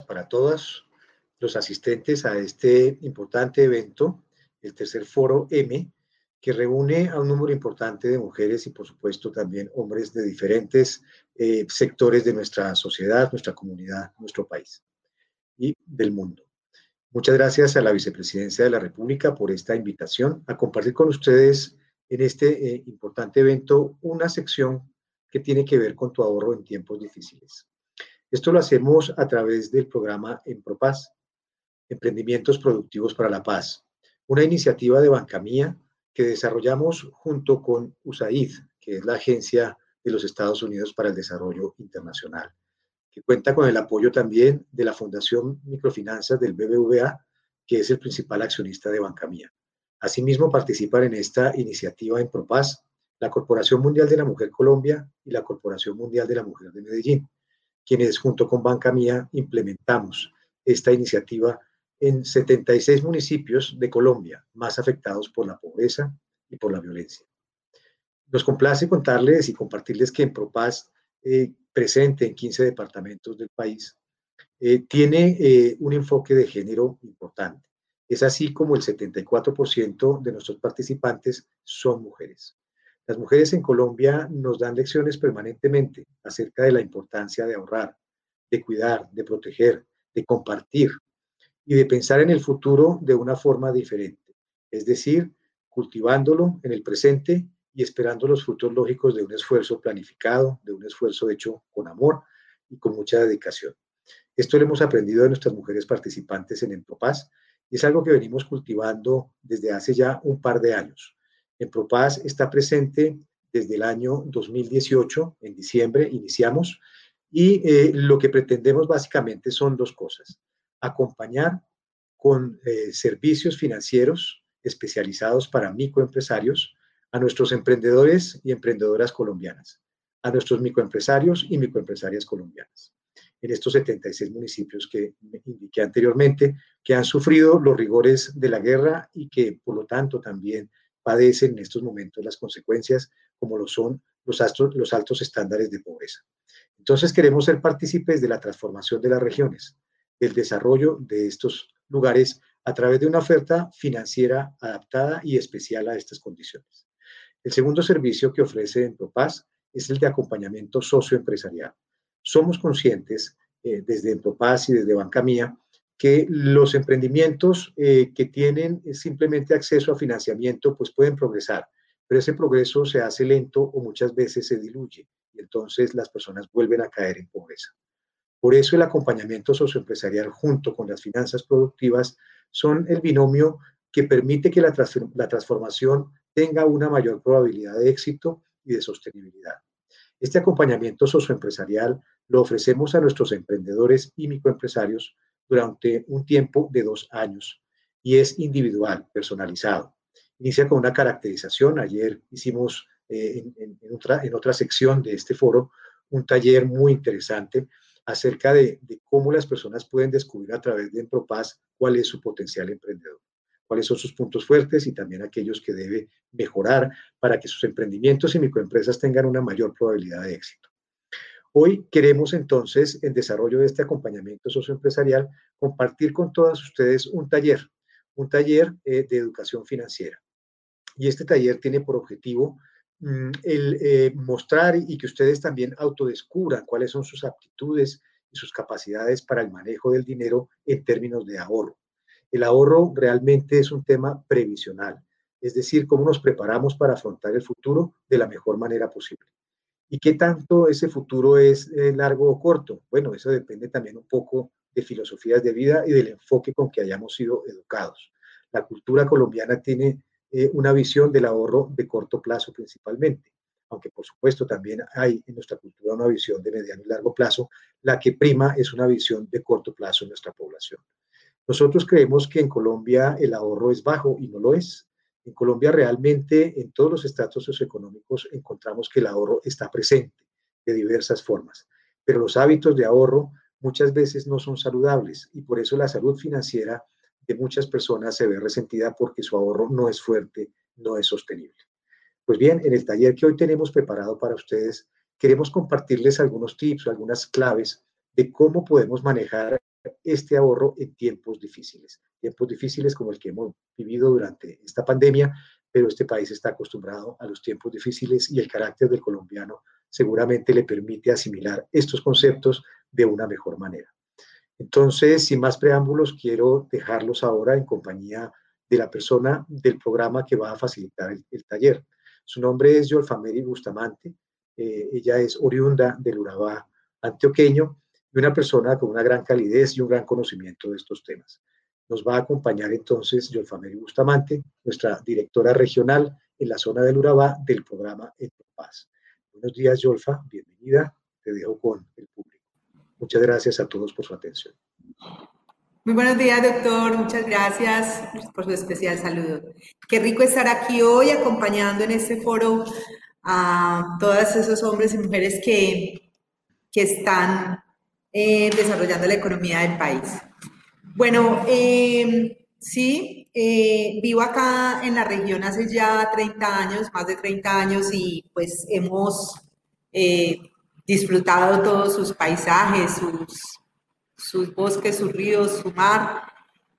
para todos los asistentes a este importante evento, el tercer foro M, que reúne a un número importante de mujeres y por supuesto también hombres de diferentes eh, sectores de nuestra sociedad, nuestra comunidad, nuestro país y del mundo. Muchas gracias a la Vicepresidencia de la República por esta invitación a compartir con ustedes en este eh, importante evento una sección que tiene que ver con tu ahorro en tiempos difíciles. Esto lo hacemos a través del programa Empropaz, Emprendimientos Productivos para la Paz, una iniciativa de Bancamía que desarrollamos junto con USAID, que es la Agencia de los Estados Unidos para el Desarrollo Internacional, que cuenta con el apoyo también de la Fundación Microfinanzas del BBVA, que es el principal accionista de Bancamía. Asimismo, participan en esta iniciativa en Propaz la Corporación Mundial de la Mujer Colombia y la Corporación Mundial de la Mujer de Medellín, quienes junto con Bancamía implementamos esta iniciativa en 76 municipios de Colombia más afectados por la pobreza y por la violencia. Nos complace contarles y compartirles que en Propaz, eh, presente en 15 departamentos del país, eh, tiene eh, un enfoque de género importante. Es así como el 74% de nuestros participantes son mujeres. Las mujeres en Colombia nos dan lecciones permanentemente acerca de la importancia de ahorrar, de cuidar, de proteger, de compartir, y de pensar en el futuro de una forma diferente, es decir, cultivándolo en el presente y esperando los frutos lógicos de un esfuerzo planificado, de un esfuerzo hecho con amor y con mucha dedicación. Esto lo hemos aprendido de nuestras mujeres participantes en Empropaz y es algo que venimos cultivando desde hace ya un par de años. Empropaz está presente desde el año 2018, en diciembre iniciamos, y eh, lo que pretendemos básicamente son dos cosas acompañar con eh, servicios financieros especializados para microempresarios a nuestros emprendedores y emprendedoras colombianas, a nuestros microempresarios y microempresarias colombianas, en estos 76 municipios que indiqué anteriormente, que han sufrido los rigores de la guerra y que, por lo tanto, también padecen en estos momentos las consecuencias, como lo son los, altos estándares de pobreza. Entonces, queremos ser partícipes de la transformación de las regiones, el desarrollo de estos lugares a través de una oferta financiera adaptada y especial a estas condiciones. El segundo servicio que ofrece Empropaz es el de acompañamiento socioempresarial. Somos conscientes eh, desde Empropaz y desde Banca Mía que los emprendimientos eh, que tienen simplemente acceso a financiamiento pues pueden progresar, pero ese progreso se hace lento o muchas veces se diluye y entonces las personas vuelven a caer en pobreza. Por eso el acompañamiento socioempresarial junto con las finanzas productivas son el binomio que permite que la, transformación tenga una mayor probabilidad de éxito y de sostenibilidad. Este acompañamiento socioempresarial lo ofrecemos a nuestros emprendedores y microempresarios durante un tiempo de dos años y es individual, personalizado. Inicia con una caracterización. Ayer hicimos eh, en, otra, en otra sección de este foro un taller muy interesante acerca de, cómo las personas pueden descubrir a través de Empropaz cuál es su potencial emprendedor, cuáles son sus puntos fuertes y también aquellos que debe mejorar para que sus emprendimientos y microempresas tengan una mayor probabilidad de éxito. Hoy queremos entonces, en desarrollo de este acompañamiento socioempresarial, compartir con todas ustedes un taller, un taller eh, de educación financiera. Y este taller tiene por objetivo Mm, el eh, mostrar y que ustedes también autodescubran cuáles son sus aptitudes y sus capacidades para el manejo del dinero en términos de ahorro. El ahorro realmente es un tema previsional, es decir, cómo nos preparamos para afrontar el futuro de la mejor manera posible. ¿Y qué tanto ese futuro es eh, largo o corto? Bueno, eso depende también un poco de filosofías de vida y del enfoque con que hayamos sido educados. La cultura colombiana tiene eh, una visión del ahorro de corto plazo principalmente, aunque por supuesto también hay en nuestra cultura una visión de mediano y largo plazo, la que prima es una visión de corto plazo en nuestra población. Nosotros creemos que en Colombia el ahorro es bajo y no lo es. En Colombia realmente en todos los estratos socioeconómicos encontramos que el ahorro está presente de diversas formas, pero los hábitos de ahorro muchas veces no son saludables y por eso la salud financiera de muchas personas se ve resentida porque su ahorro no es fuerte, no es sostenible. Pues bien, en el taller que hoy tenemos preparado para ustedes, queremos compartirles algunos tips, algunas claves de cómo podemos manejar este ahorro en tiempos difíciles, tiempos difíciles como el que hemos vivido durante esta pandemia, pero este país está acostumbrado a los tiempos difíciles y el carácter del colombiano seguramente le permite asimilar estos conceptos de una mejor manera. Entonces, sin más preámbulos, quiero dejarlos ahora en compañía de la persona del programa que va a facilitar el, taller. Su nombre es Yolfameri Bustamante. Eh, ella es oriunda del Urabá antioqueño y una persona con una gran calidez y un gran conocimiento de estos temas. Nos va a acompañar entonces Yolfameri Bustamante, nuestra directora regional en la zona del Urabá del programa Paz. Buenos días, Yolfa. Bienvenida. Te dejo con el público. Muchas gracias a todos por su atención. Muy buenos días, doctor. Muchas gracias por su especial saludo. Qué rico estar aquí hoy acompañando en este foro a todos esos hombres y mujeres que, que están eh, desarrollando la economía del país. Bueno, em, sí, eh, vivo acá en la región hace ya 30 años, más de 30 años, y pues hemos eh, disfrutado todos sus paisajes, sus sus bosques, sus ríos, su mar,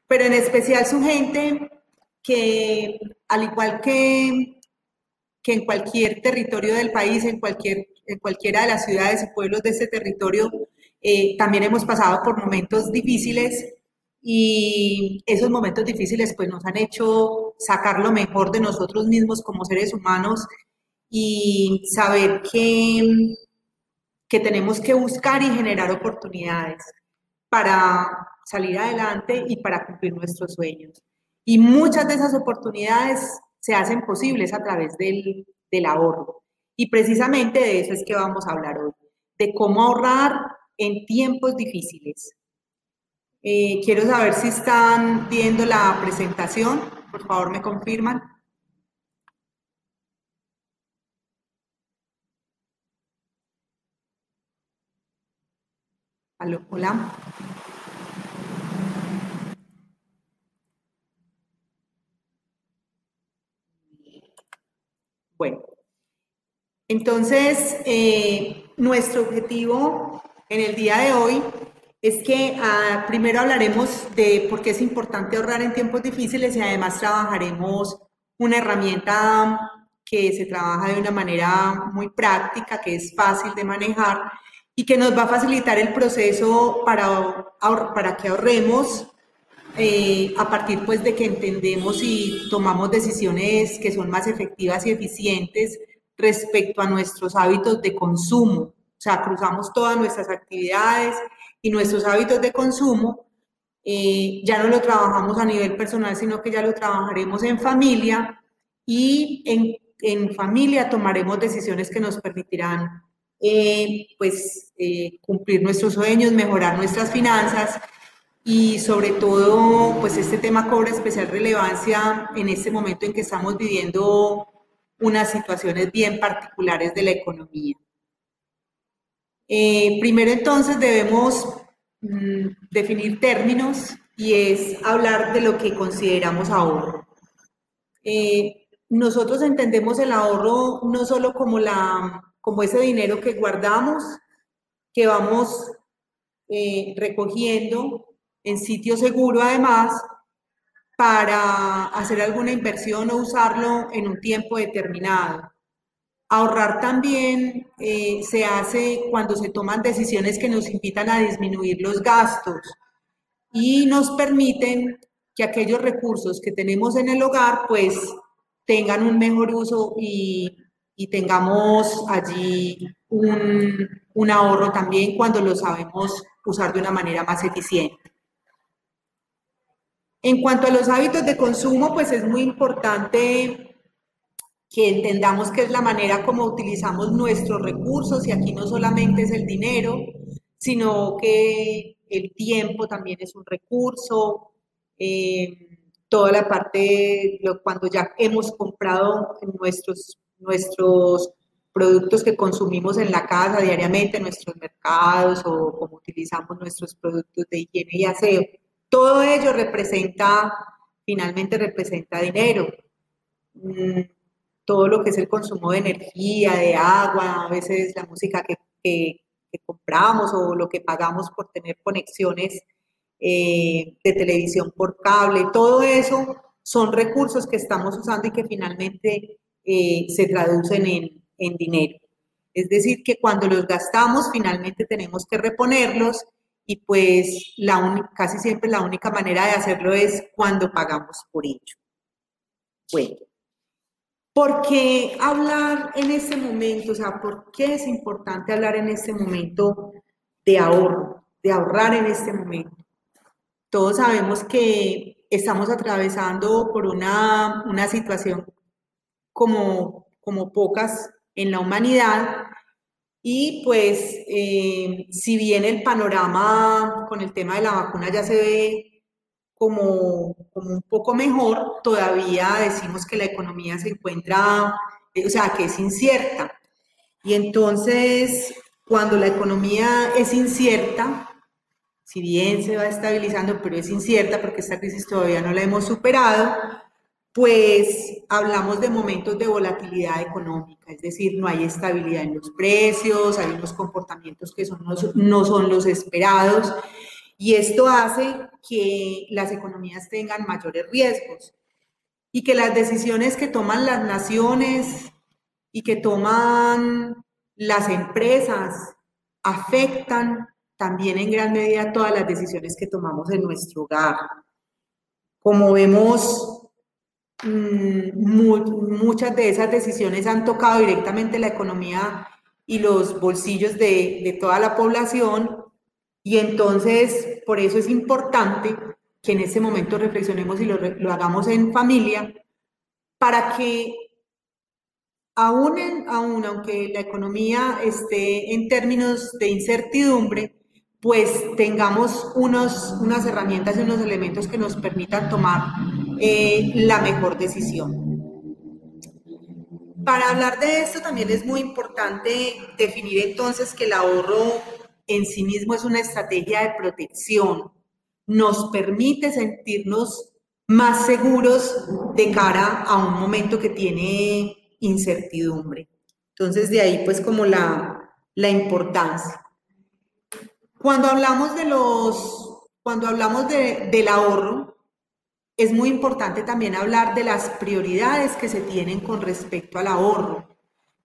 pero en especial su gente que, al igual que, que en cualquier territorio del país, en, cualquier, en cualquiera de las ciudades y pueblos de este territorio, eh, también hemos pasado por momentos difíciles y esos momentos difíciles pues nos han hecho sacar lo mejor de nosotros mismos como seres humanos y saber que, que tenemos que buscar y generar oportunidades para salir adelante y para cumplir nuestros sueños. Y muchas de esas oportunidades se hacen posibles a través del, del ahorro. Y precisamente de eso es que vamos a hablar hoy, de cómo ahorrar en tiempos difíciles. Eh, quiero saber si están viendo la presentación. Por favor, me confirman. hola. Bueno, entonces eh, nuestro objetivo en el día de hoy es que ah, primero hablaremos de por qué es importante ahorrar en tiempos difíciles y además trabajaremos una herramienta que se trabaja de una manera muy práctica, que es fácil de manejar y que nos va a facilitar el proceso para, para que ahorremos eh, a partir pues de que entendemos y tomamos decisiones que son más efectivas y eficientes respecto a nuestros hábitos de consumo. O sea, cruzamos todas nuestras actividades y nuestros hábitos de consumo. Eh, ya no lo trabajamos a nivel personal, sino que ya lo trabajaremos en familia y en, en familia tomaremos decisiones que nos permitirán eh, pues eh, cumplir nuestros sueños, mejorar nuestras finanzas y sobre todo pues este tema cobra especial relevancia en este momento en que estamos viviendo unas situaciones bien particulares de la economía. Eh, primero entonces debemos mm, definir términos y es hablar de lo que consideramos ahorro. nosotros entendemos el ahorro no solo como la como ese dinero que guardamos, que vamos eh, recogiendo en sitio seguro además para hacer alguna inversión o usarlo en un tiempo determinado. Ahorrar también eh, se hace cuando se toman decisiones que nos invitan a disminuir los gastos y nos permiten que aquellos recursos que tenemos en el hogar pues tengan un mejor uso y y tengamos allí un, un ahorro también cuando lo sabemos usar de una manera más eficiente. En cuanto a los hábitos de consumo, pues es muy importante que entendamos que es la manera como utilizamos nuestros recursos y aquí no solamente es el dinero, sino que el tiempo también es un recurso, eh, toda la parte, cuando ya hemos comprado nuestros nuestros productos que consumimos en la casa diariamente, nuestros mercados o como utilizamos nuestros productos de higiene y aseo. Todo ello representa, finalmente representa dinero. Todo lo que es el consumo de energía, de agua, a veces la música que, compramos o lo que pagamos por tener conexiones eh, de televisión por cable, todo eso son recursos que estamos usando y que finalmente eh, se traducen en, en dinero. Es decir, que cuando los gastamos, finalmente tenemos que reponerlos y pues casi siempre la única manera de hacerlo es cuando pagamos por ello. Bueno, ¿por qué hablar en este momento? O sea, ¿por qué es importante hablar en este momento de ahorro, de ahorrar en este momento? Todos sabemos que estamos atravesando por una, una situación como, como pocas en la humanidad y pues, eh, si bien el panorama con el tema de la vacuna ya se ve como, como un poco mejor, todavía decimos que la economía se encuentra, eh, o sea, que es incierta. Y entonces, cuando la economía es incierta, si bien se va estabilizando, pero es incierta porque esta crisis todavía no la hemos superado, pues hablamos de momentos de volatilidad económica, es decir, no hay estabilidad en los precios, hay unos comportamientos que son, no, son los esperados y esto hace que las economías tengan mayores riesgos y que las decisiones que toman las naciones y que toman las empresas afectan también en gran medida todas las decisiones que tomamos en nuestro hogar. Como vemos, Mm, muchas de esas decisiones han tocado directamente la economía y los bolsillos de, toda la población y entonces por eso es importante que en ese momento reflexionemos y lo, lo hagamos en familia para que aún, aún aunque la economía esté en términos de incertidumbre, pues tengamos unos, unas herramientas y unos elementos que nos permitan tomar eh, la mejor decisión. Para hablar de esto también es muy importante definir entonces que el ahorro en sí mismo es una estrategia de protección. Nos permite sentirnos más seguros de cara a un momento que tiene incertidumbre. Entonces de ahí pues como la, la importancia. Cuando hablamos de los, cuando hablamos de, del ahorro, es muy importante también hablar de las prioridades que se tienen con respecto al ahorro.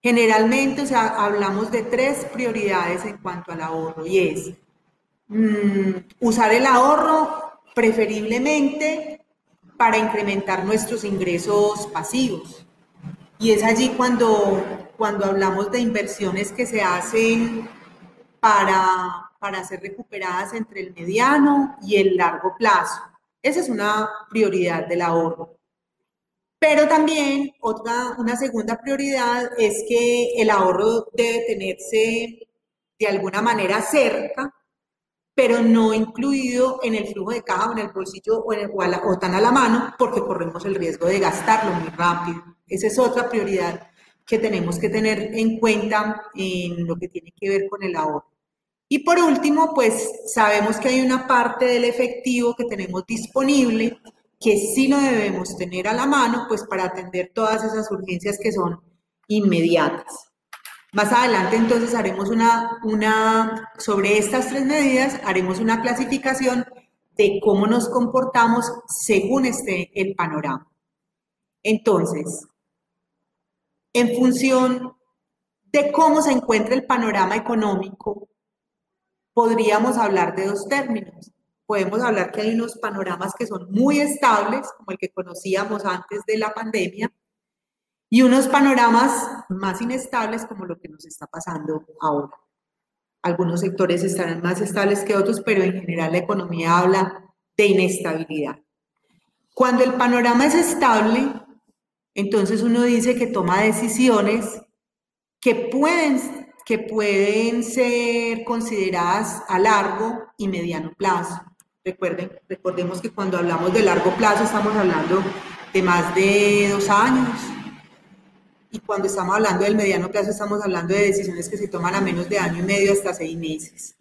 Generalmente, o sea, hablamos de tres prioridades en cuanto al ahorro y es mm, usar el ahorro preferiblemente para incrementar nuestros ingresos pasivos. Y es allí cuando, cuando hablamos de inversiones que se hacen para, para ser recuperadas entre el mediano y el largo plazo. Esa es una prioridad del ahorro. Pero también otra, una segunda prioridad es que el ahorro debe tenerse de alguna manera cerca, pero no incluido en el flujo de caja o en el bolsillo o, en el, o, tan a la mano, porque corremos el riesgo de gastarlo muy rápido. Esa es otra prioridad que tenemos que tener en cuenta en lo que tiene que ver con el ahorro. Y por último, pues sabemos que hay una parte del efectivo que tenemos disponible que sí lo debemos tener a la mano, pues para atender todas esas urgencias que son inmediatas. Más adelante entonces haremos una, una, sobre estas tres medidas, haremos una clasificación de cómo nos comportamos según esté el panorama. Entonces, en función de cómo se encuentra el panorama económico, podríamos hablar de dos términos. Podemos hablar que hay unos panoramas que son muy estables, como el que conocíamos antes de la pandemia, y unos panoramas más inestables, como lo que nos está pasando ahora. Algunos sectores estarán más estables que otros, pero en general la economía habla de inestabilidad. Cuando el panorama es estable, entonces uno dice que toma decisiones que pueden que pueden ser consideradas a largo y mediano plazo. Recuerden, recordemos que cuando hablamos de largo plazo estamos hablando de más de dos años. Y cuando estamos hablando del mediano plazo estamos hablando de decisiones que se toman a menos de año y medio hasta seis meses.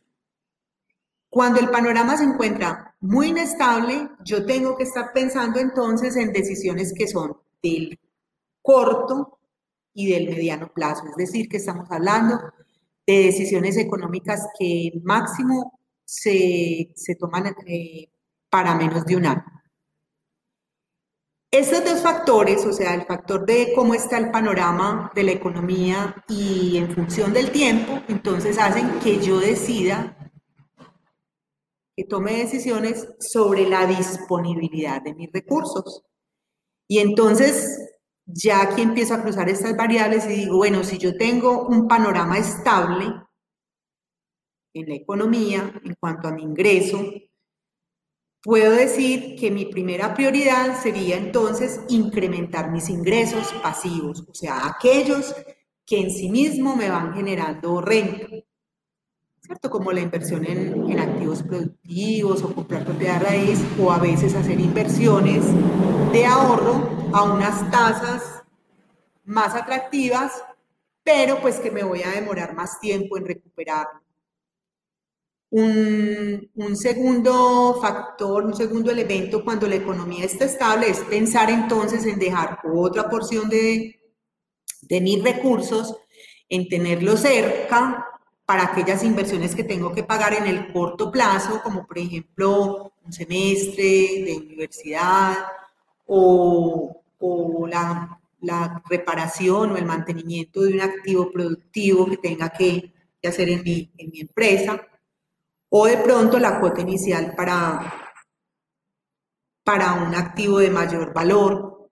Cuando el panorama se encuentra muy inestable, yo tengo que estar pensando entonces en decisiones que son del corto y del mediano plazo. Es decir, que estamos hablando de decisiones económicas que máximo se, toman eh, para menos de un año. Estos dos factores, o sea, el factor de cómo está el panorama de la economía y en función del tiempo, entonces hacen que yo decida, que tome decisiones sobre la disponibilidad de mis recursos. Y entonces ya aquí empiezo a cruzar estas variables y digo, bueno, si yo tengo un panorama estable en la economía en cuanto a mi ingreso, Puedo decir que mi primera prioridad sería entonces incrementar mis ingresos pasivos, o sea, aquellos que en sí mismo me van generando renta, ¿cierto? Como la inversión en, activos productivos o comprar propiedad raíz o a veces hacer inversiones de ahorro a unas tasas más atractivas, pero pues que me voy a demorar más tiempo en recuperarlo. Un, segundo factor, un segundo elemento cuando la economía está estable es pensar entonces en dejar otra porción de, de mis recursos, en tenerlo cerca para aquellas inversiones que tengo que pagar en el corto plazo, como por ejemplo un semestre de universidad o, la, la, reparación o el mantenimiento de un activo productivo que tenga que, hacer en mi, en mi empresa o de pronto la cuota inicial para, para un activo de mayor valor.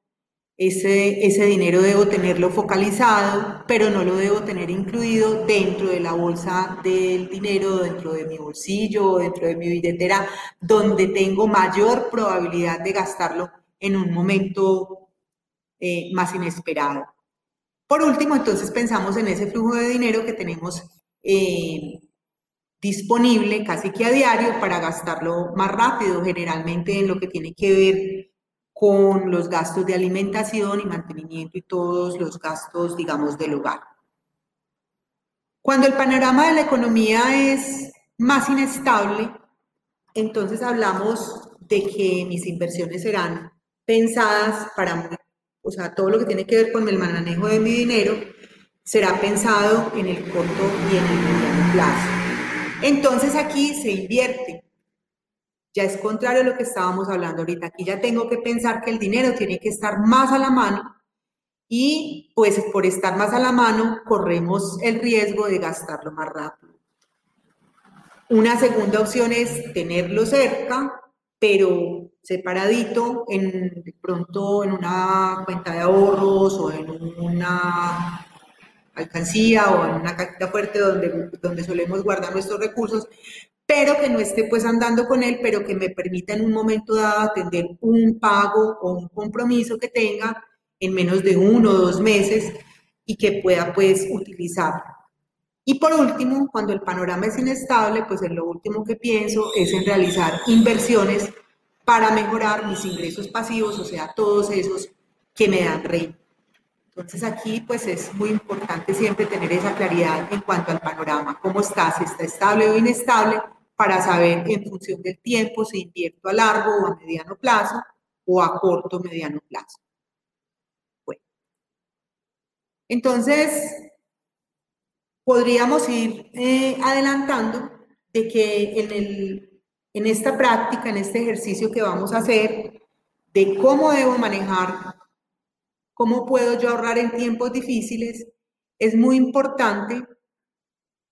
Ese, ese dinero debo tenerlo focalizado, pero no lo debo tener incluido dentro de la bolsa del dinero, dentro de mi bolsillo, dentro de mi billetera, donde tengo mayor probabilidad de gastarlo en un momento eh, más inesperado. Por último, entonces pensamos en ese flujo de dinero que tenemos eh, disponible casi que a diario para gastarlo más rápido, generalmente en lo que tiene que ver con los gastos de alimentación y mantenimiento y todos los gastos, digamos, del hogar. Cuando el panorama de la economía es más inestable, entonces hablamos de que mis inversiones serán pensadas para, o sea, todo lo que tiene que ver con el manejo de mi dinero será pensado en el corto y en el mediano plazo. Entonces aquí se invierte. Ya es contrario a lo que estábamos hablando ahorita. Aquí ya tengo que pensar que el dinero tiene que estar más a la mano y pues por estar más a la mano corremos el riesgo de gastarlo más rápido. Una segunda opción es tenerlo cerca, pero separadito, en, de pronto en una cuenta de ahorros o en una alcancía o en una cajita fuerte donde, donde solemos guardar nuestros recursos, pero que no esté pues andando con él, pero que me permita en un momento dado atender un pago o un compromiso que tenga en menos de uno o dos meses y que pueda pues utilizarlo. Y por último, cuando el panorama es inestable, pues lo último que pienso es en realizar inversiones para mejorar mis ingresos pasivos, o sea, todos esos que me dan renta. Entonces aquí pues es muy importante siempre tener esa claridad en cuanto al panorama, cómo está, si está estable o inestable, para saber en función del tiempo si invierto a largo o a mediano plazo o a corto o mediano plazo. Bueno, entonces podríamos ir eh, adelantando de que en, el, en esta práctica, en este ejercicio que vamos a hacer, de cómo debo manejar cómo puedo yo ahorrar en tiempos difíciles, es muy importante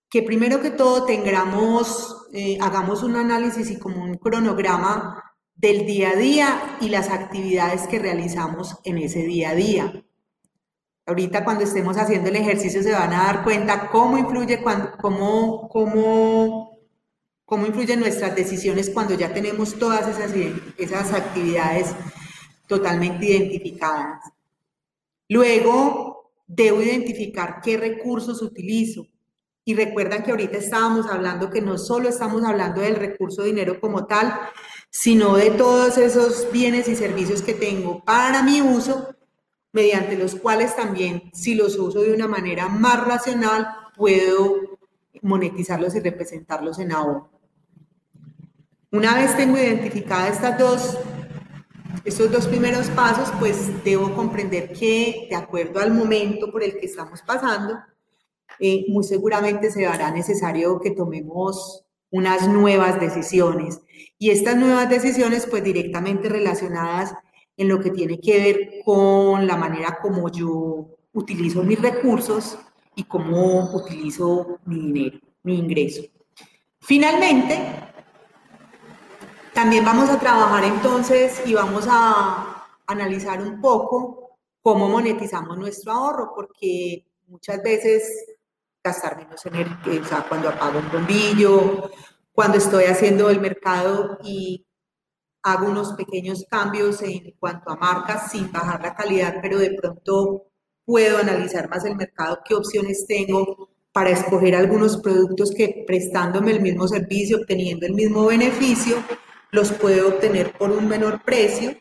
que primero que todo tengamos, eh, hagamos un análisis y como un cronograma del día a día y las actividades que realizamos en ese día a día. Ahorita cuando estemos haciendo el ejercicio se van a dar cuenta cómo influye, cómo, cómo, cómo influyen nuestras decisiones cuando ya tenemos todas esas, esas actividades totalmente identificadas. Luego, debo identificar qué recursos utilizo. Y recuerdan que ahorita estábamos hablando que no solo estamos hablando del recurso dinero como tal, sino de todos esos bienes y servicios que tengo para mi uso, mediante los cuales también, si los uso de una manera más racional, puedo monetizarlos y representarlos en ahorro. Una vez tengo identificadas estas dos estos dos primeros pasos, pues debo comprender que de acuerdo al momento por el que estamos pasando, eh, muy seguramente se hará necesario que tomemos unas nuevas decisiones. Y estas nuevas decisiones, pues directamente relacionadas en lo que tiene que ver con la manera como yo utilizo mis recursos y cómo utilizo mi dinero, mi ingreso. Finalmente, también vamos a trabajar entonces y vamos a analizar un poco cómo monetizamos nuestro ahorro, porque muchas veces gastar menos energía, o sea, cuando apago un bombillo, cuando estoy haciendo el mercado y hago unos pequeños cambios en cuanto a marcas sin bajar la calidad, pero de pronto puedo analizar más el mercado, qué opciones tengo para escoger algunos productos que prestándome el mismo servicio, obteniendo el mismo beneficio, los puedo obtener por un menor precio.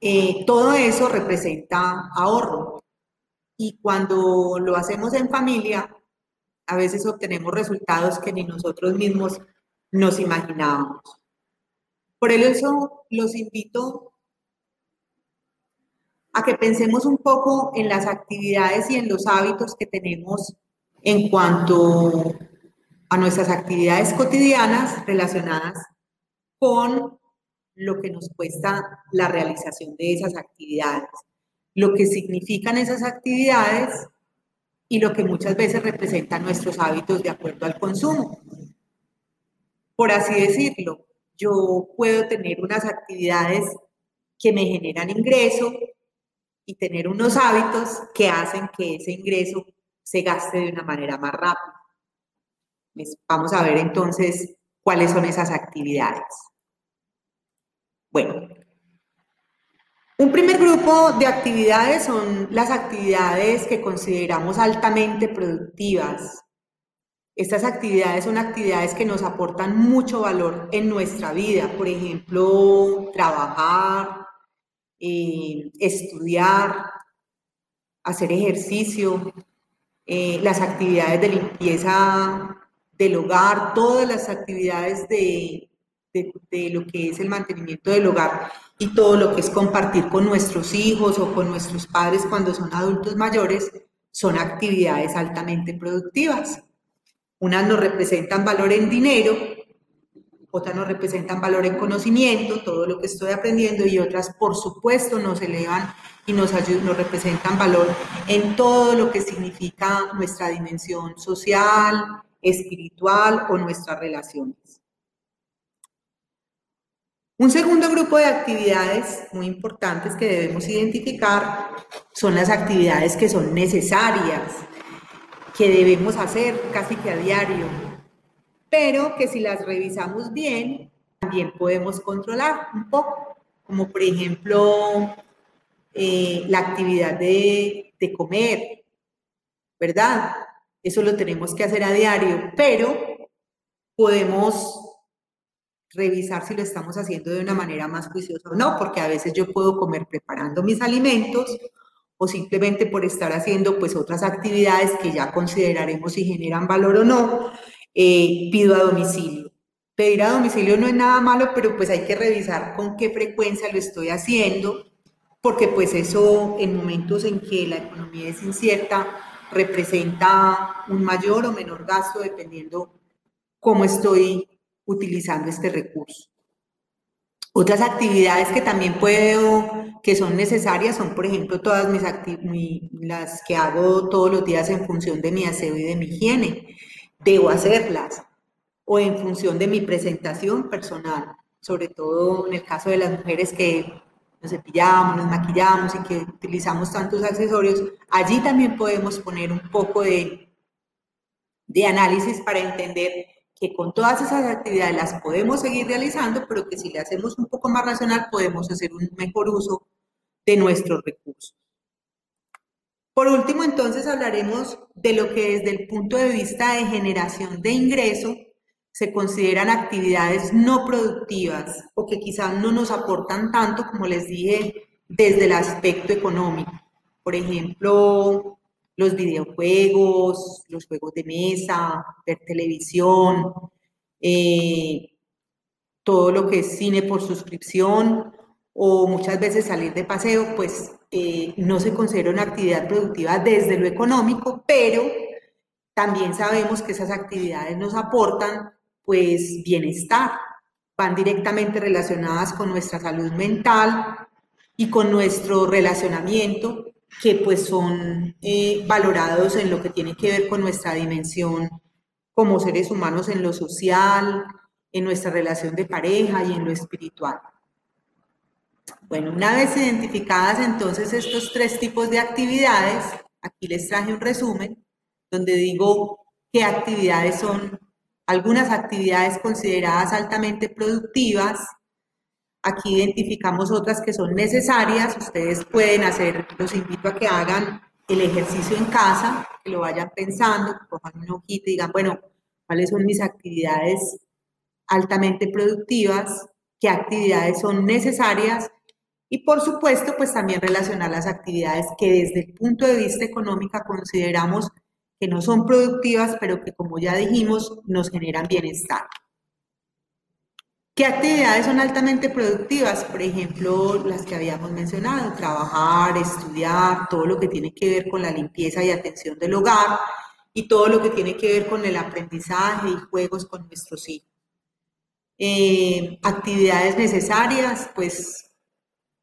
Eh, todo eso representa ahorro. Y cuando lo hacemos en familia, a veces obtenemos resultados que ni nosotros mismos nos imaginábamos. Por eso los invito a que pensemos un poco en las actividades y en los hábitos que tenemos en cuanto a nuestras actividades cotidianas relacionadas con lo que nos cuesta la realización de esas actividades, lo que significan esas actividades y lo que muchas veces representan nuestros hábitos de acuerdo al consumo. Por así decirlo, yo puedo tener unas actividades que me generan ingreso y tener unos hábitos que hacen que ese ingreso se gaste de una manera más rápida. Vamos a ver entonces cuáles son esas actividades. Bueno, un primer grupo de actividades son las actividades que consideramos altamente productivas. Estas actividades son actividades que nos aportan mucho valor en nuestra vida, por ejemplo, trabajar, eh, estudiar, hacer ejercicio, eh, las actividades de limpieza del hogar, todas las actividades de, de, lo que es el mantenimiento del hogar y todo lo que es compartir con nuestros hijos o con nuestros padres cuando son adultos mayores, son actividades altamente productivas. Unas nos representan valor en dinero, otras nos representan valor en conocimiento, todo lo que estoy aprendiendo, y otras, por supuesto, nos elevan y nos, nos representan valor en todo lo que significa nuestra dimensión social, espiritual o nuestras relaciones. Un segundo grupo de actividades muy importantes que debemos identificar son las actividades que son necesarias, que debemos hacer casi que a diario, pero que si las revisamos bien, también podemos controlar un poco, como por ejemplo eh, la actividad de, de comer, ¿verdad? Eso lo tenemos que hacer a diario, pero podemos revisar si lo estamos haciendo de una manera más juiciosa o no, porque a veces yo puedo comer preparando mis alimentos o simplemente por estar haciendo pues otras actividades que ya consideraremos si generan valor o no, eh, pido a domicilio. Pedir a domicilio no es nada malo, pero pues hay que revisar con qué frecuencia lo estoy haciendo, porque pues eso en momentos en que la economía es incierta representa un mayor o menor gasto dependiendo cómo estoy utilizando este recurso. Otras actividades que también puedo, que son necesarias, son por ejemplo todas mis las que hago todos los días en función de mi aseo y de mi higiene. Debo hacerlas. O en función de mi presentación personal, sobre todo en el caso de las mujeres que nos cepillamos, nos maquillamos y que utilizamos tantos accesorios, allí también podemos poner un poco de, de análisis para entender que con todas esas actividades las podemos seguir realizando, pero que si le hacemos un poco más racional podemos hacer un mejor uso de nuestros recursos. Por último, entonces hablaremos de lo que desde el punto de vista de generación de ingreso se consideran actividades no productivas o que quizás no nos aportan tanto, como les dije, desde el aspecto económico. Por ejemplo, los videojuegos, los juegos de mesa, ver televisión, eh, todo lo que es cine por suscripción o muchas veces salir de paseo, pues eh, no se considera una actividad productiva desde lo económico, pero también sabemos que esas actividades nos aportan pues bienestar, van directamente relacionadas con nuestra salud mental y con nuestro relacionamiento, que pues son eh, valorados en lo que tiene que ver con nuestra dimensión como seres humanos en lo social, en nuestra relación de pareja y en lo espiritual. Bueno, una vez identificadas entonces estos tres tipos de actividades, aquí les traje un resumen donde digo qué actividades son algunas actividades consideradas altamente productivas. Aquí identificamos otras que son necesarias. Ustedes pueden hacer, los invito a que hagan el ejercicio en casa, que lo vayan pensando, que cojan un ojito y digan, bueno, ¿cuáles son mis actividades altamente productivas? ¿Qué actividades son necesarias? Y por supuesto, pues también relacionar las actividades que desde el punto de vista económico consideramos que no son productivas, pero que como ya dijimos, nos generan bienestar. ¿Qué actividades son altamente productivas? Por ejemplo, las que habíamos mencionado, trabajar, estudiar, todo lo que tiene que ver con la limpieza y atención del hogar y todo lo que tiene que ver con el aprendizaje y juegos con nuestros hijos. Eh, actividades necesarias, pues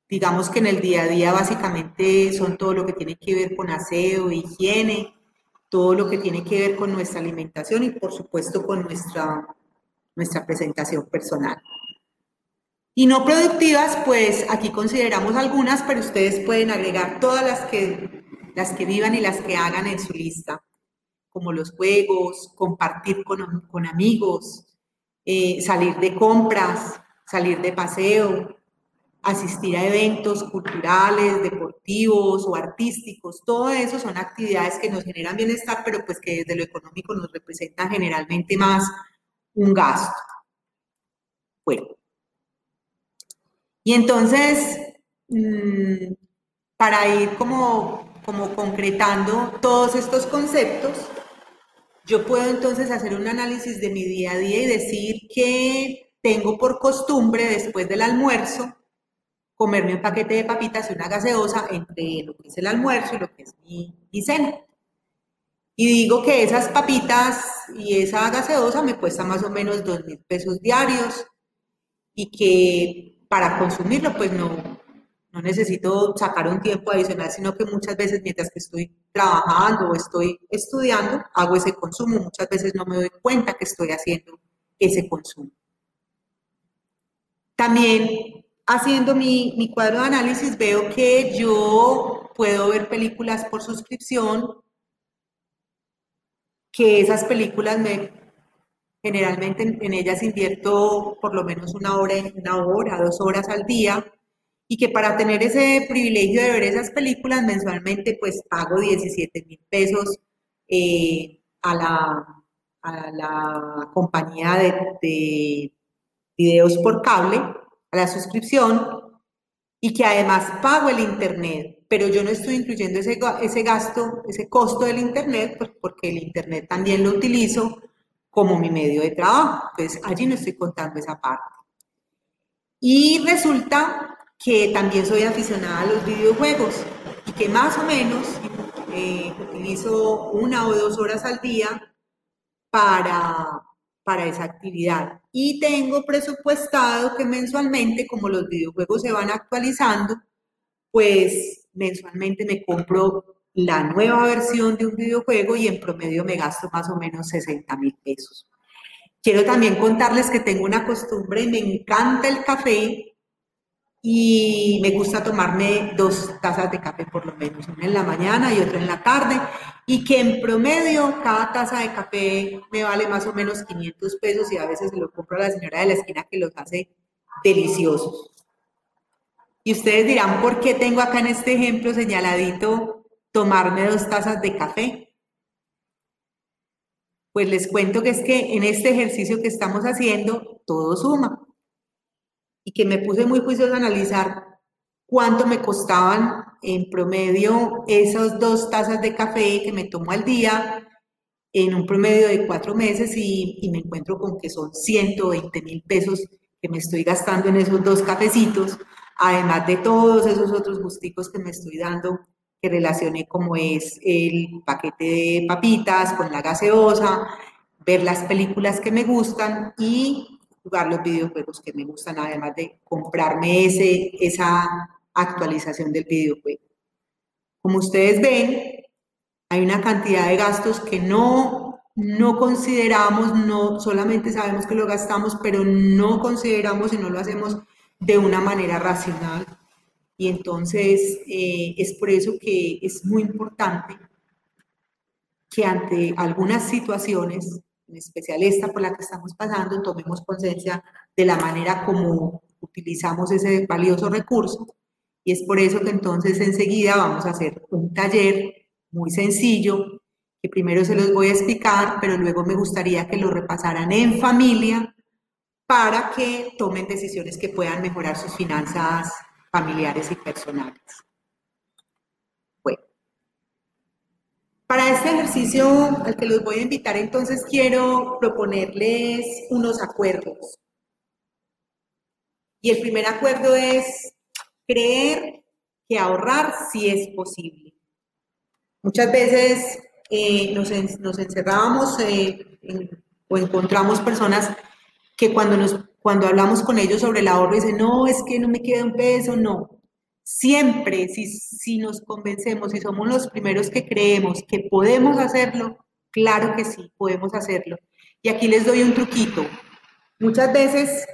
digamos que en el día a día básicamente son todo lo que tiene que ver con aseo, higiene, todo lo que tiene que ver con nuestra alimentación y por supuesto con nuestra, nuestra presentación personal. Y no productivas, pues aquí consideramos algunas, pero ustedes pueden agregar todas las que, las que vivan y las que hagan en su lista, como los juegos, compartir con, con amigos, eh, salir de compras, salir de paseo, asistir a eventos culturales, deportivos o artísticos, todo eso son actividades que nos generan bienestar, pero pues que desde lo económico nos representan generalmente más un gasto. Bueno. Y entonces, mm, para ir como, como concretando todos estos conceptos, yo puedo entonces hacer un análisis de mi día a día y decir que tengo por costumbre después del almuerzo comerme un paquete de papitas y una gaseosa entre lo que es el almuerzo y lo que es mi, cena. Y digo que esas papitas y esa gaseosa me cuesta más o menos dos mil pesos diarios y que para consumirlo pues no, no necesito sacar un tiempo adicional, sino que muchas veces mientras que estoy trabajando o estoy estudiando, hago ese consumo. Muchas veces no me doy cuenta que estoy haciendo ese consumo. También haciendo mi, cuadro de análisis veo que yo puedo ver películas por suscripción, que esas películas me generalmente en, ellas invierto por lo menos una hora, una hora, dos horas al día, y que para tener ese privilegio de ver esas películas mensualmente pues pago 17 mil pesos eh, a, la, a la compañía de, de videos por cable a la suscripción y que además pago el Internet, pero yo no estoy incluyendo ese, ese gasto, ese costo del Internet, pues porque el Internet también lo utilizo como mi medio de trabajo. Entonces, allí no estoy contando esa parte. Y resulta que también soy aficionada a los videojuegos y que más o menos eh, utilizo una o dos horas al día para, para esa actividad. Y tengo presupuestado que mensualmente, como los videojuegos se van actualizando, pues mensualmente me compro la nueva versión de un videojuego y en promedio me gasto más o menos 60 mil pesos. Quiero también contarles que tengo una costumbre me encanta el café y me gusta tomarme dos tazas de café por lo menos, una en la mañana y otra en la tarde, y que en promedio cada taza de café me vale más o menos 500 pesos y a veces se lo compro a la señora de la esquina que los hace deliciosos. Y ustedes dirán, ¿por qué tengo acá en este ejemplo señaladito tomarme dos tazas de café? Pues les cuento que es que en este ejercicio que estamos haciendo, todo suma y que me puse muy juiciosa a analizar cuánto me costaban en promedio esas dos tazas de café que me tomo al día en un promedio de cuatro meses y, me encuentro con que son 120 mil pesos que me estoy gastando en esos dos cafecitos, además de todos esos otros gusticos que me estoy dando que relacione como es el paquete de papitas con la gaseosa, ver las películas que me gustan y jugar los videojuegos que me gustan, además de comprarme ese, esa actualización del videojuego. Como ustedes ven, hay una cantidad de gastos que no, no consideramos, no solamente sabemos que lo gastamos, pero no consideramos y no lo hacemos de una manera racional. Y entonces eh, es por eso que es muy importante que ante algunas situaciones especial esta por la que estamos pasando, tomemos conciencia de la manera como utilizamos ese valioso recurso. Y es por eso que entonces enseguida vamos a hacer un taller muy sencillo, que primero se los voy a explicar, pero luego me gustaría que lo repasaran en familia para que tomen decisiones que puedan mejorar sus finanzas familiares y personales. Para este ejercicio al que los voy a invitar, entonces quiero proponerles unos acuerdos. Y el primer acuerdo es creer que ahorrar sí es posible. Muchas veces eh, nos, encerramos eh, o encontramos personas que cuando, nos, cuando hablamos con ellos sobre el ahorro dicen, no, es que no me queda un peso, no. Siempre, si, si nos convencemos y somos los primeros que creemos que podemos hacerlo, claro que sí, podemos hacerlo. Y aquí les doy un truquito. Muchas veces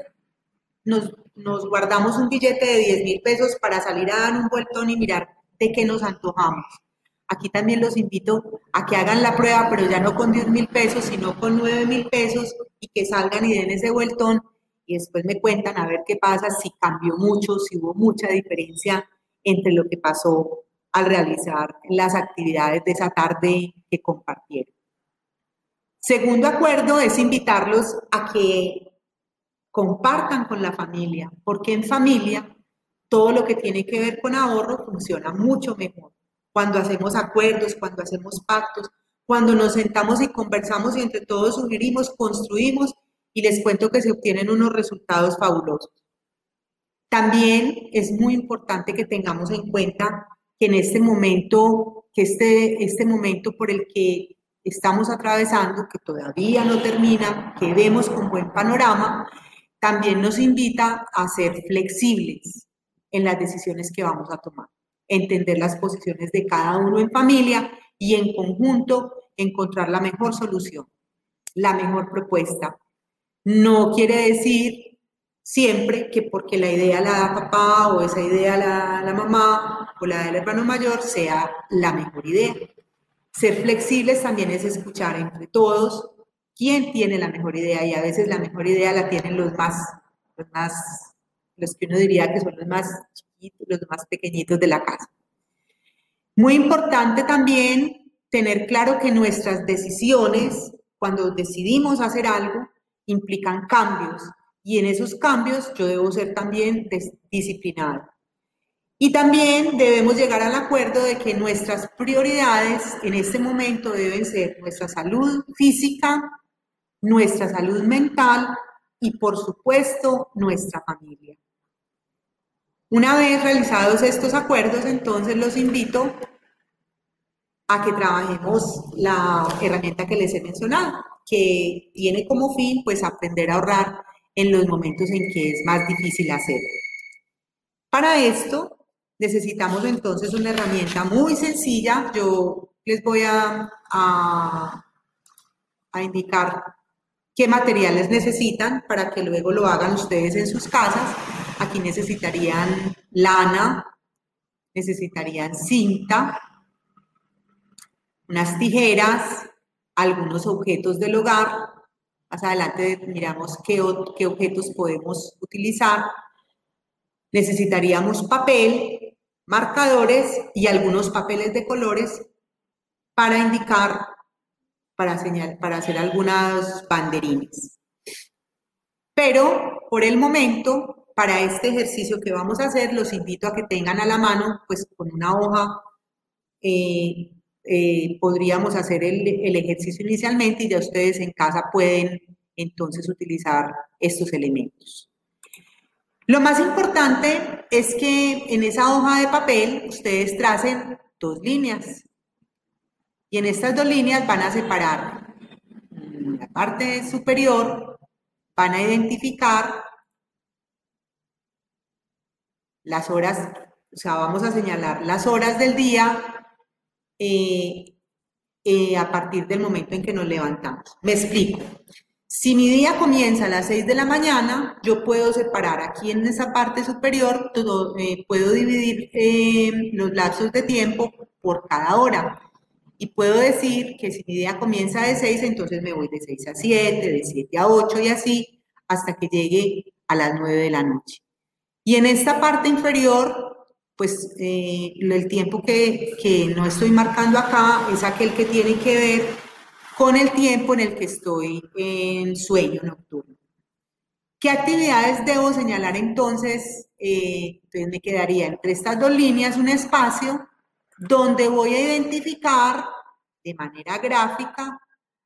nos, nos guardamos un billete de 10 mil pesos para salir a dar un vueltón y mirar de qué nos antojamos. Aquí también los invito a que hagan la prueba, pero ya no con 10 mil pesos, sino con 9 mil pesos y que salgan y den ese vueltón y después me cuentan a ver qué pasa, si cambió mucho, si hubo mucha diferencia entre lo que pasó al realizar las actividades de esa tarde que compartieron. Segundo acuerdo es invitarlos a que compartan con la familia, porque en familia todo lo que tiene que ver con ahorro funciona mucho mejor. Cuando hacemos acuerdos, cuando hacemos pactos, cuando nos sentamos y conversamos y entre todos sugerimos, construimos y les cuento que se obtienen unos resultados fabulosos. También es muy importante que tengamos en cuenta que en este momento, que este, este momento por el que estamos atravesando, que todavía no termina, que vemos con buen panorama, también nos invita a ser flexibles en las decisiones que vamos a tomar, entender las posiciones de cada uno en familia y en conjunto encontrar la mejor solución, la mejor propuesta no quiere decir siempre que porque la idea la da papá o esa idea la, la mamá o la del hermano mayor sea la mejor idea. Ser flexibles también es escuchar entre todos quién tiene la mejor idea y a veces la mejor idea la tienen los más, los más, los que uno diría que son los más chiquitos, los más pequeñitos de la casa. Muy importante también tener claro que nuestras decisiones, cuando decidimos hacer algo, implican cambios y en esos cambios yo debo ser también disciplinado. Y también debemos llegar al acuerdo de que nuestras prioridades en este momento deben ser nuestra salud física, nuestra salud mental y por supuesto nuestra familia. Una vez realizados estos acuerdos, entonces los invito a que trabajemos la herramienta que les he mencionado, que tiene como fin pues aprender a ahorrar en los momentos en que es más difícil hacerlo. Para esto necesitamos entonces una herramienta muy sencilla. Yo les voy a, a, a indicar qué materiales necesitan para que luego lo hagan ustedes en sus casas. Aquí necesitarían lana, necesitarían cinta, unas tijeras, algunos objetos del hogar. Más adelante miramos qué, qué objetos podemos utilizar. Necesitaríamos papel, marcadores y algunos papeles de colores para indicar, para, señal, para hacer algunas banderines. Pero por el momento, para este ejercicio que vamos a hacer, los invito a que tengan a la mano, pues con una hoja eh, eh, podríamos hacer el, el, ejercicio inicialmente y ya ustedes en casa pueden entonces utilizar estos elementos. Lo más importante es que en esa hoja de papel ustedes tracen dos líneas. Y en estas dos líneas van a separar la parte superior, van a identificar las horas, o sea, vamos a señalar las horas del día eh, eh, a partir del momento en que nos levantamos. Me explico. Si mi día comienza a las 6 de la mañana, yo puedo separar aquí en esa parte superior, todo, eh, puedo dividir los lapsos de tiempo por cada hora. Y puedo decir que si mi día comienza de 6, entonces me voy de 6 a 7, de 7 a 8 y así hasta que llegue a las 9 de la noche. Y en esta parte inferior, pues eh, el tiempo que, que no estoy marcando acá es aquel que tiene que ver con el tiempo en el que estoy en sueño nocturno. ¿Qué actividades debo señalar entonces? Eh, entonces me quedaría entre estas dos líneas un espacio donde voy a identificar de manera gráfica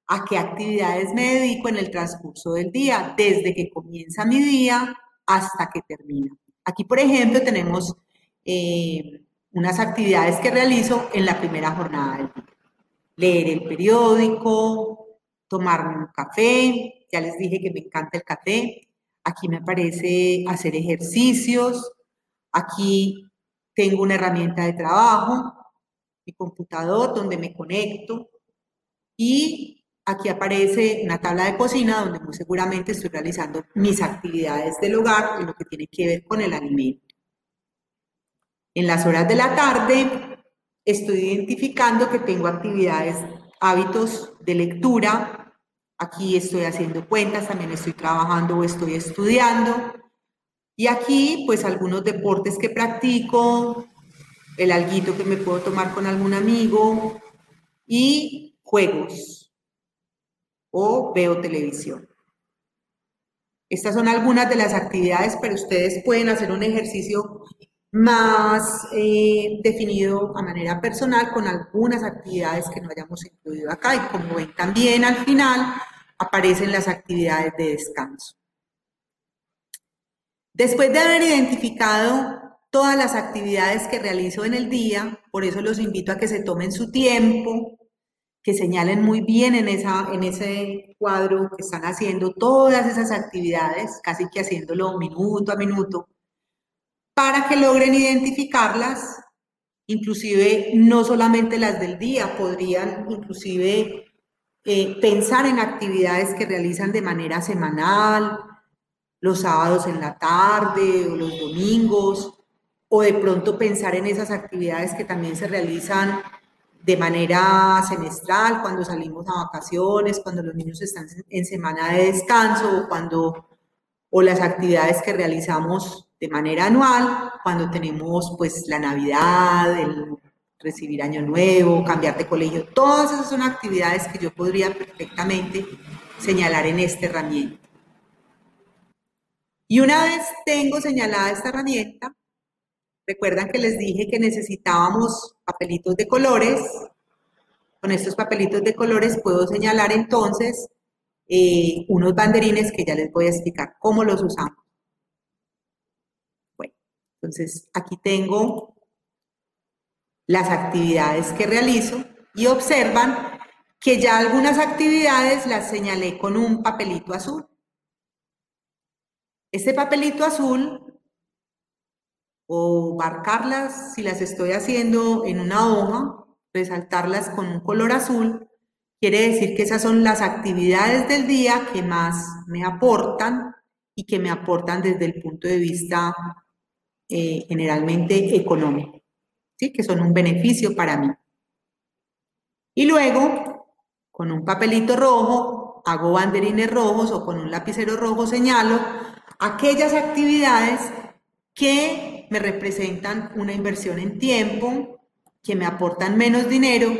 a qué actividades me dedico en el transcurso del día, desde que comienza mi día hasta que termina. Aquí, por ejemplo, tenemos eh, unas actividades que realizo en la primera jornada del día. Leer el periódico, tomarme un café, ya les dije que me encanta el café. Aquí me aparece hacer ejercicios. Aquí tengo una herramienta de trabajo, mi computador donde me conecto. Y aquí aparece una tabla de cocina donde muy seguramente estoy realizando mis actividades del hogar en lo que tiene que ver con el alimento. En las horas de la tarde estoy identificando que tengo actividades, hábitos de lectura. Aquí estoy haciendo cuentas, también estoy trabajando o estoy estudiando. Y aquí, pues algunos deportes que practico, el alguito que me puedo tomar con algún amigo y juegos o veo televisión. Estas son algunas de las actividades, pero ustedes pueden hacer un ejercicio más eh, definido a manera personal con algunas actividades que no hayamos incluido acá. Y como ven también al final aparecen las actividades de descanso. Después de haber identificado todas las actividades que realizo en el día, por eso los invito a que se tomen su tiempo, que señalen muy bien en, esa, en ese cuadro que están haciendo todas esas actividades, casi que haciéndolo minuto a minuto, para que logren identificarlas, inclusive no solamente las del día, podrían inclusive eh, pensar en actividades que realizan de manera semanal, los sábados en la tarde o los domingos, o de pronto pensar en esas actividades que también se realizan de manera semestral, cuando salimos a vacaciones, cuando los niños están en semana de descanso o cuando o las actividades que realizamos de manera anual, cuando tenemos pues la Navidad, el recibir año nuevo, cambiar de colegio, todas esas son actividades que yo podría perfectamente señalar en esta herramienta. Y una vez tengo señalada esta herramienta, recuerdan que les dije que necesitábamos papelitos de colores. Con estos papelitos de colores puedo señalar entonces eh, unos banderines que ya les voy a explicar cómo los usamos. Entonces aquí tengo las actividades que realizo y observan que ya algunas actividades las señalé con un papelito azul. Este papelito azul o marcarlas si las estoy haciendo en una hoja, resaltarlas con un color azul, quiere decir que esas son las actividades del día que más me aportan y que me aportan desde el punto de vista eh, generalmente económico, ¿sí? que son un beneficio para mí. Y luego, con un papelito rojo, hago banderines rojos o con un lapicero rojo señalo aquellas actividades que me representan una inversión en tiempo, que me aportan menos dinero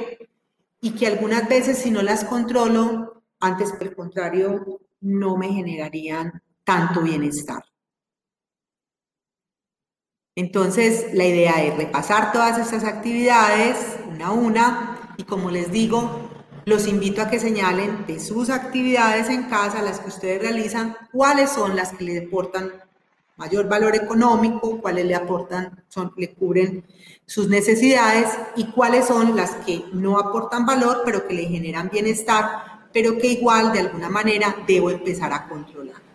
y que algunas veces si no las controlo, antes por el contrario, no me generarían tanto bienestar. Entonces, la idea es repasar todas estas actividades una a una y como les digo, los invito a que señalen de sus actividades en casa, las que ustedes realizan, cuáles son las que les aportan mayor valor económico, cuáles le aportan, son, le cubren sus necesidades y cuáles son las que no aportan valor, pero que le generan bienestar, pero que igual de alguna manera debo empezar a controlar.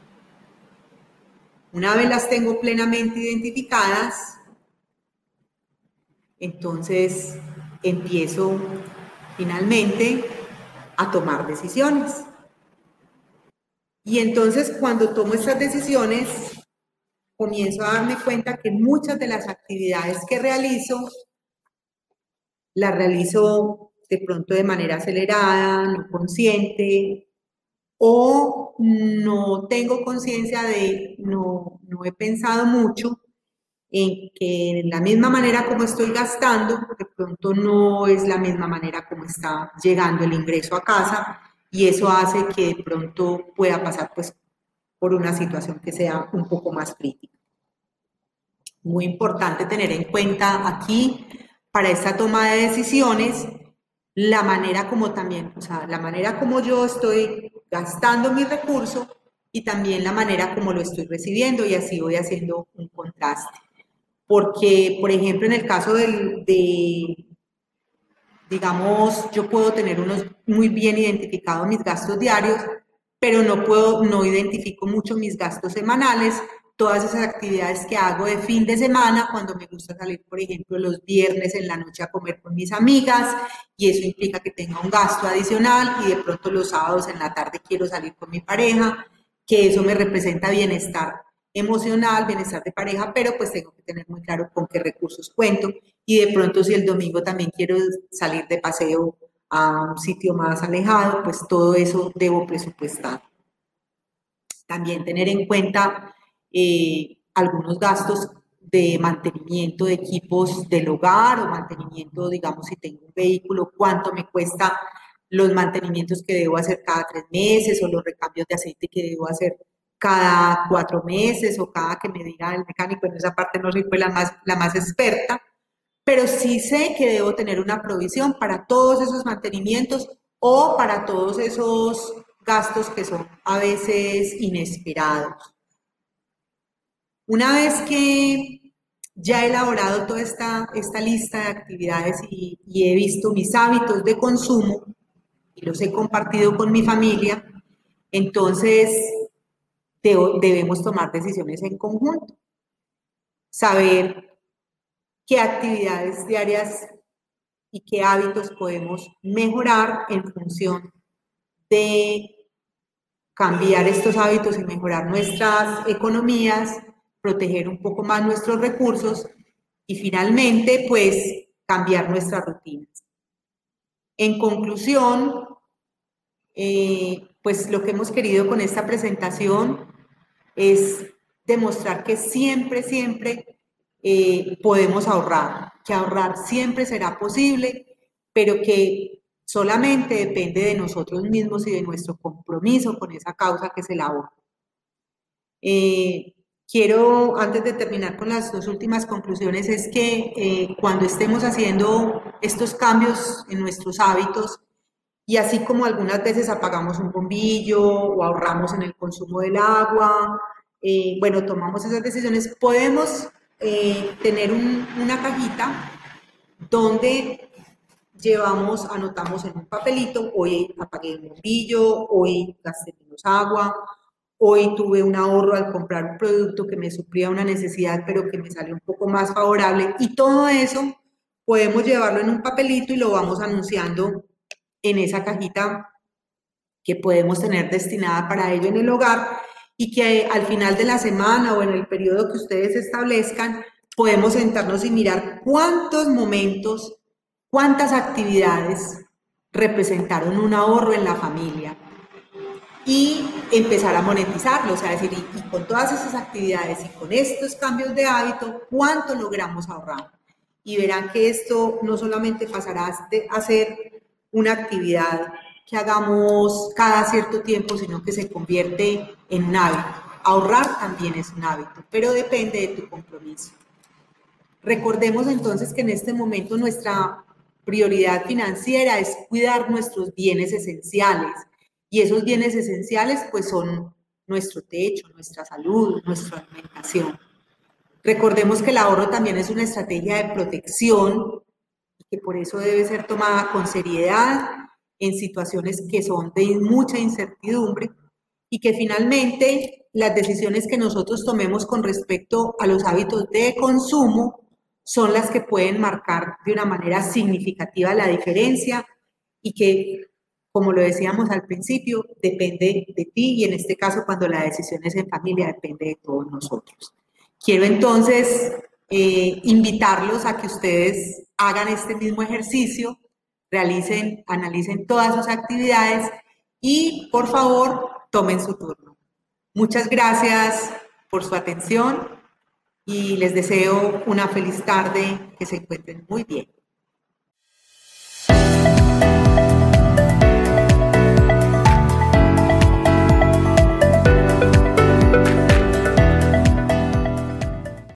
Una vez las tengo plenamente identificadas, entonces empiezo finalmente a tomar decisiones. Y entonces cuando tomo estas decisiones, comienzo a darme cuenta que muchas de las actividades que realizo, las realizo de pronto de manera acelerada, no consciente, o no tengo conciencia de, no, no he pensado mucho en que la misma manera como estoy gastando, de pronto no es la misma manera como está llegando el ingreso a casa y eso hace que de pronto pueda pasar pues por una situación que sea un poco más crítica. Muy importante tener en cuenta aquí para esta toma de decisiones la manera como también, o sea, la manera como yo estoy gastando mi recurso y también la manera como lo estoy recibiendo y así voy haciendo un contraste. Porque, por ejemplo, en el caso del, de, digamos, yo puedo tener unos muy bien identificados mis gastos diarios, pero no puedo, no identifico mucho mis gastos semanales, todas esas actividades que hago de fin de semana, cuando me gusta salir, por ejemplo, los viernes en la noche a comer con mis amigas, y eso implica que tenga un gasto adicional, y de pronto los sábados en la tarde quiero salir con mi pareja, que eso me representa bienestar emocional, bienestar de pareja, pero pues tengo que tener muy claro con qué recursos cuento, y de pronto si el domingo también quiero salir de paseo a un sitio más alejado, pues todo eso debo presupuestar. También tener en cuenta eh, algunos gastos de mantenimiento de equipos del hogar o mantenimiento, digamos, si tengo un vehículo, cuánto me cuesta los mantenimientos que debo hacer cada tres meses o los recambios de aceite que debo hacer cada cuatro meses o cada que me diga el mecánico. En esa parte no soy pues la más, la más experta, pero sí sé que debo tener una provisión para todos esos mantenimientos o para todos esos gastos que son a veces inesperados. Una vez que ya he elaborado toda esta, esta lista de actividades y, he visto mis hábitos de consumo y los he compartido con mi familia, entonces debemos tomar decisiones en conjunto. Saber qué actividades diarias y qué hábitos podemos mejorar en función de cambiar estos hábitos y mejorar nuestras economías proteger un poco más nuestros recursos y finalmente, pues, cambiar nuestras rutinas. En conclusión, eh, pues lo que hemos querido con esta presentación es demostrar que siempre, siempre eh, podemos ahorrar, que ahorrar siempre será posible, pero que solamente depende de nosotros mismos y de nuestro compromiso con esa causa que es el ahorro. Eh, Quiero, antes de terminar con las dos últimas conclusiones, es que eh, cuando estemos haciendo estos cambios en nuestros hábitos, y así como algunas veces apagamos un bombillo o ahorramos en el consumo del agua, eh, bueno, tomamos esas decisiones, podemos eh, tener una cajita donde llevamos, anotamos en un papelito, hoy apagué el bombillo, hoy gasté menos agua, Hoy tuve un ahorro al comprar un producto que me suplía una necesidad, pero que me salió un poco más favorable. Y todo eso podemos llevarlo en un papelito y lo vamos anunciando en esa cajita que podemos tener destinada para ello en el hogar y que al final de la semana o en el periodo que ustedes establezcan, podemos sentarnos y mirar cuántos momentos, cuántas actividades representaron un ahorro en la familia, y empezar a monetizarlo, o sea, decir, y, con todas esas actividades y con estos cambios de hábito, ¿cuánto logramos ahorrar? Y verán que esto no solamente pasará a ser una actividad que hagamos cada cierto tiempo, sino que se convierte en un hábito. Ahorrar también es un hábito, pero depende de tu compromiso. Recordemos entonces que en este momento nuestra prioridad financiera es cuidar nuestros bienes esenciales, y esos bienes esenciales pues son nuestro techo, nuestra salud, nuestra alimentación. Recordemos que el ahorro también es una estrategia de protección y que por eso debe ser tomada con seriedad en situaciones que son de mucha incertidumbre y que finalmente las decisiones que nosotros tomemos con respecto a los hábitos de consumo son las que pueden marcar de una manera significativa la diferencia y que, como lo decíamos al principio, depende de ti y en este caso cuando la decisión es en familia depende de todos nosotros. Quiero entonces eh, invitarlos a que ustedes hagan este mismo ejercicio, realicen, analicen todas sus actividades y por favor tomen su turno. Muchas gracias por su atención y les deseo una feliz tarde, que se encuentren muy bien.